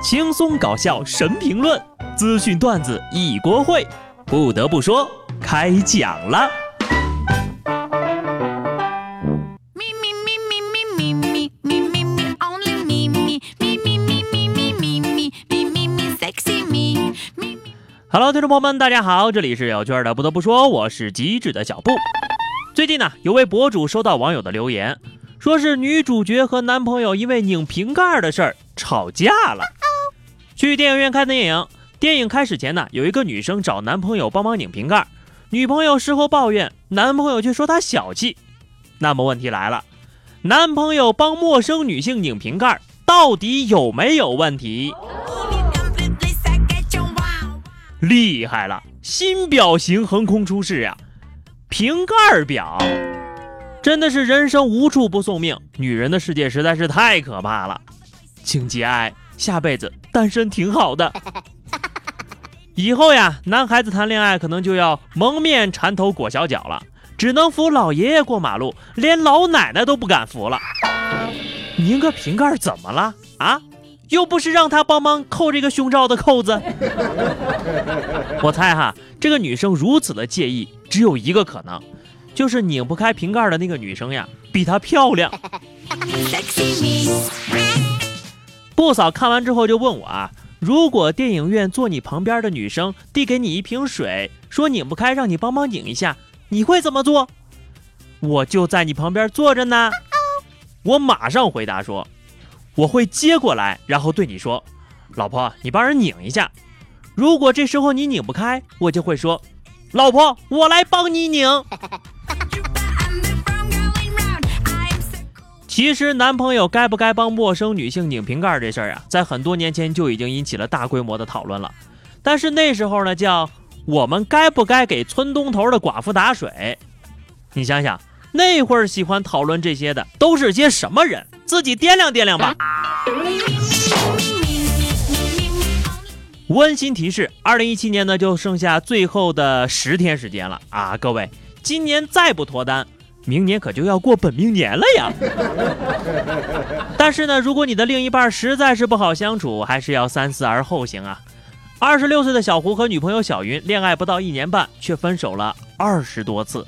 轻松搞笑神评论，资讯段子一锅烩。不得不说，开讲了。Hello，听众朋友们，大家好，这里是有趣的。不得不说，我是机智的小布。最近呢，有位博主收到网友的留言，说是女主角和男朋友因为拧瓶盖的事儿吵架了。去电影院看电影，电影开始前呢，有一个女生找男朋友帮忙拧瓶盖，女朋友事后抱怨，男朋友却说她小气。那么问题来了，男朋友帮陌生女性拧瓶盖，到底有没有问题？厉害了，新表型横空出世呀！瓶盖表，真的是人生无处不送命。女人的世界实在是太可怕了，请节哀，下辈子单身挺好的。以后呀，男孩子谈恋爱可能就要蒙面缠头裹小脚了，只能扶老爷爷过马路，连老奶奶都不敢扶了。拧个瓶盖怎么了啊？又不是让他帮忙扣这个胸罩的扣子。我猜哈，这个女生如此的介意，只有一个可能，就是拧不开瓶盖的那个女生呀，比她漂亮。不嫂看完之后就问我啊，如果电影院坐你旁边的女生递给你一瓶水，说拧不开，让你帮忙拧一下，你会怎么做？我就在你旁边坐着呢。我马上回答说。我会接过来，然后对你说：“老婆，你帮人拧一下。”如果这时候你拧不开，我就会说：“老婆，我来帮你拧。”其实，男朋友该不该帮陌生女性拧瓶盖这事儿啊，在很多年前就已经引起了大规模的讨论了。但是那时候呢，叫我们该不该给村东头的寡妇打水？你想想，那会儿喜欢讨论这些的都是些什么人？自己掂量掂量吧。温馨提示：二零一七年呢，就剩下最后的十天时间了啊！各位，今年再不脱单，明年可就要过本命年了呀。但是呢，如果你的另一半实在是不好相处，还是要三思而后行啊。二十六岁的小胡和女朋友小云恋爱不到一年半，却分手了二十多次。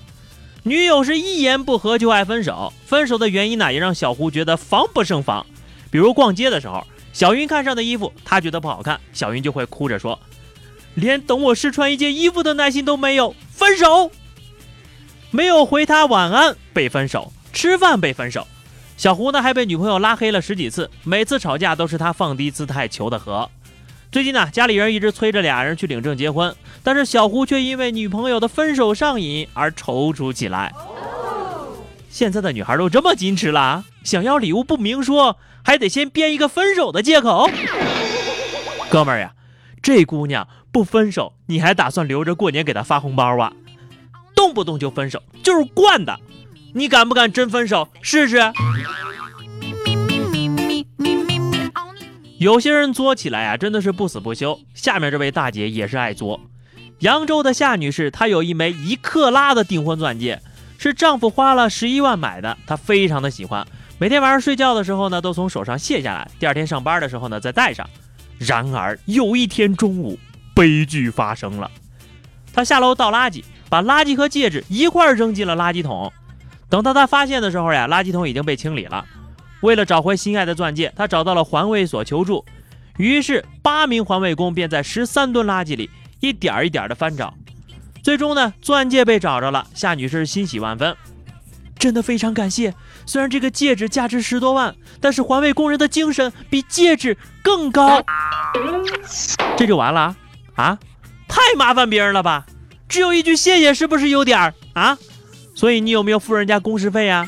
女友是一言不合就爱分手，分手的原因呢也让小胡觉得防不胜防。比如逛街的时候，小云看上的衣服，他觉得不好看，小云就会哭着说：“连等我试穿一件衣服的耐心都没有，分手。”没有回他晚安被分手，吃饭被分手，小胡呢还被女朋友拉黑了十几次，每次吵架都是他放低姿态求的和。最近呢，家里人一直催着俩人去领证结婚，但是小胡却因为女朋友的分手上瘾而踌躇起来。现在的女孩都这么矜持了，想要礼物不明说，还得先编一个分手的借口。哥们儿呀，这姑娘不分手，你还打算留着过年给她发红包啊？动不动就分手就是惯的，你敢不敢真分手试试？有些人作起来啊，真的是不死不休。下面这位大姐也是爱作。扬州的夏女士，她有一枚一克拉的订婚钻戒，是丈夫花了十一万买的，她非常的喜欢。每天晚上睡觉的时候呢，都从手上卸下来，第二天上班的时候呢再戴上。然而有一天中午，悲剧发生了。她下楼倒垃圾，把垃圾和戒指一块扔进了垃圾桶。等到她发现的时候呀，垃圾桶已经被清理了。为了找回心爱的钻戒，他找到了环卫所求助。于是，八名环卫工便在十三吨垃圾里一点一点的翻找。最终呢，钻戒被找着了。夏女士欣喜万分，真的非常感谢。虽然这个戒指价值十多万，但是环卫工人的精神比戒指更高。这就完了啊？太麻烦别人了吧？只有一句谢谢，是不是有点儿啊？所以你有没有付人家工时费呀？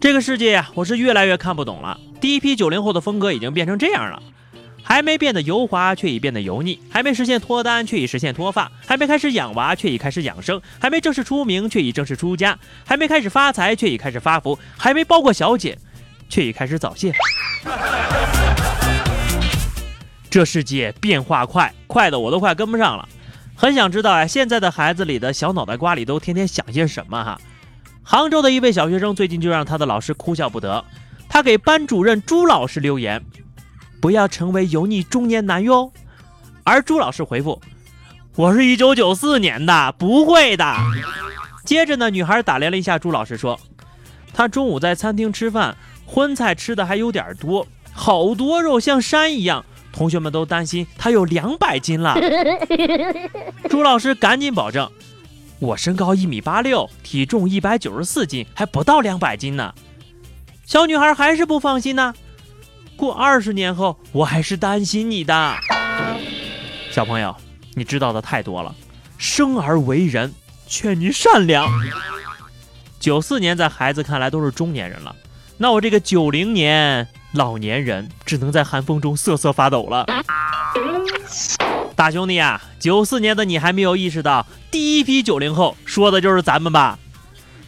这个世界呀，我是越来越看不懂了。第一批九零后的风格已经变成这样了，还没变得油滑，却已变得油腻；还没实现脱单，却已实现脱发；还没开始养娃，却已开始养生；还没正式出名，却已正式出家；还没开始发财，却已开始发福；还没包过小姐，却已开始早泄。这世界变化快，快的我都快跟不上了。很想知道啊，现在的孩子里的小脑袋瓜里都天天想些什么哈？杭州的一位小学生最近就让他的老师哭笑不得。他给班主任朱老师留言：“不要成为油腻中年男哟。”而朱老师回复：“我是一九九四年的，不会的。”接着呢，女孩打量了一下朱老师，说：“他中午在餐厅吃饭，荤菜吃的还有点多，好多肉像山一样。同学们都担心他有两百斤了。”朱老师赶紧保证：“我身高一米八六，体重一百九十四斤，还不到两百斤呢。”小女孩还是不放心呢。过二十年后，我还是担心你的。小朋友，你知道的太多了。生而为人，劝你善良。九四年在孩子看来都是中年人了，那我这个九零年老年人只能在寒风中瑟瑟发抖了。大兄弟啊，九四年的你还没有意识到，第一批九零后说的就是咱们吧？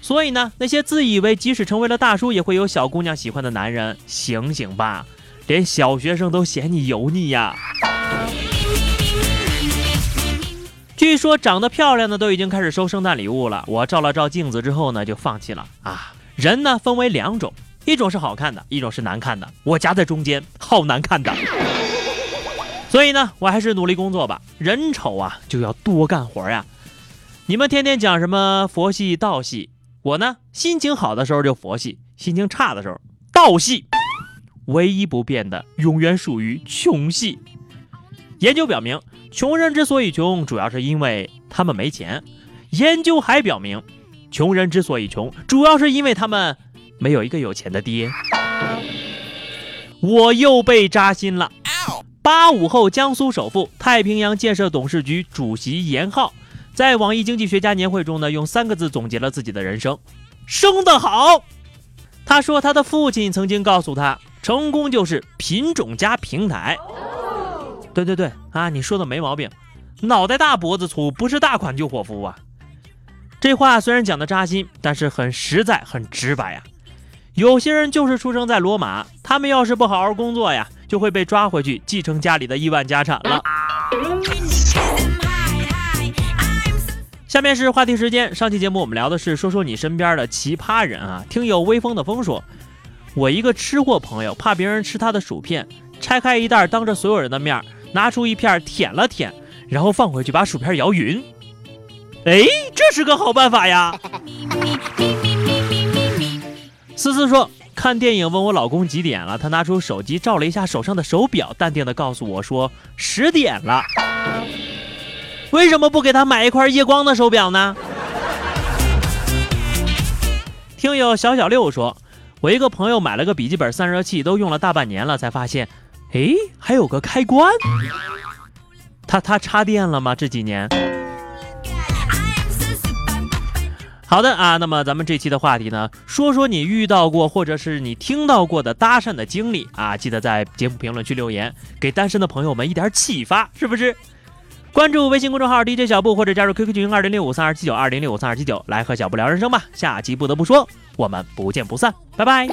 所以呢，那些自以为即使成为了大叔也会有小姑娘喜欢的男人，醒醒吧！连小学生都嫌你油腻呀。据说长得漂亮的都已经开始收圣诞礼物了。我照了照镜子之后呢，就放弃了啊。人呢分为两种，一种是好看的，一种是难看的。我夹在中间，好难看的。所以呢，我还是努力工作吧。人丑啊，就要多干活呀。你们天天讲什么佛系、道系？我呢，心情好的时候就佛系，心情差的时候道系，唯一不变的永远属于穷系。研究表明，穷人之所以穷，主要是因为他们没钱。研究还表明，穷人之所以穷，主要是因为他们没有一个有钱的爹。我又被扎心了。八五后江苏首富、太平洋建设董事局主席严浩。在网易经济学家年会中呢，用三个字总结了自己的人生：生得好。他说，他的父亲曾经告诉他，成功就是品种加平台。对对对啊，你说的没毛病。脑袋大脖子粗，不是大款就伙夫啊。这话虽然讲的扎心，但是很实在，很直白呀。有些人就是出生在罗马，他们要是不好好工作呀，就会被抓回去继承家里的亿万家产了。下面是话题时间。上期节目我们聊的是说说你身边的奇葩人啊。听友微风的风说，我一个吃货朋友怕别人吃他的薯片，拆开一袋，当着所有人的面拿出一片舔了舔，然后放回去把薯片摇匀。哎，这是个好办法呀。思思说，看电影问我老公几点了，他拿出手机照了一下手上的手表，淡定的告诉我说十点了。为什么不给他买一块夜光的手表呢？听友小小六说，我一个朋友买了个笔记本散热器，都用了大半年了，才发现，哎，还有个开关。他他插电了吗？这几年？好的啊，那么咱们这期的话题呢，说说你遇到过或者是你听到过的搭讪的经历啊，记得在节目评论区留言，给单身的朋友们一点启发，是不是？关注微信公众号 DJ 小布，或者加入 QQ 群二零六五三二七九二零六五三二七九，来和小布聊人生吧。下期不得不说，我们不见不散，拜拜。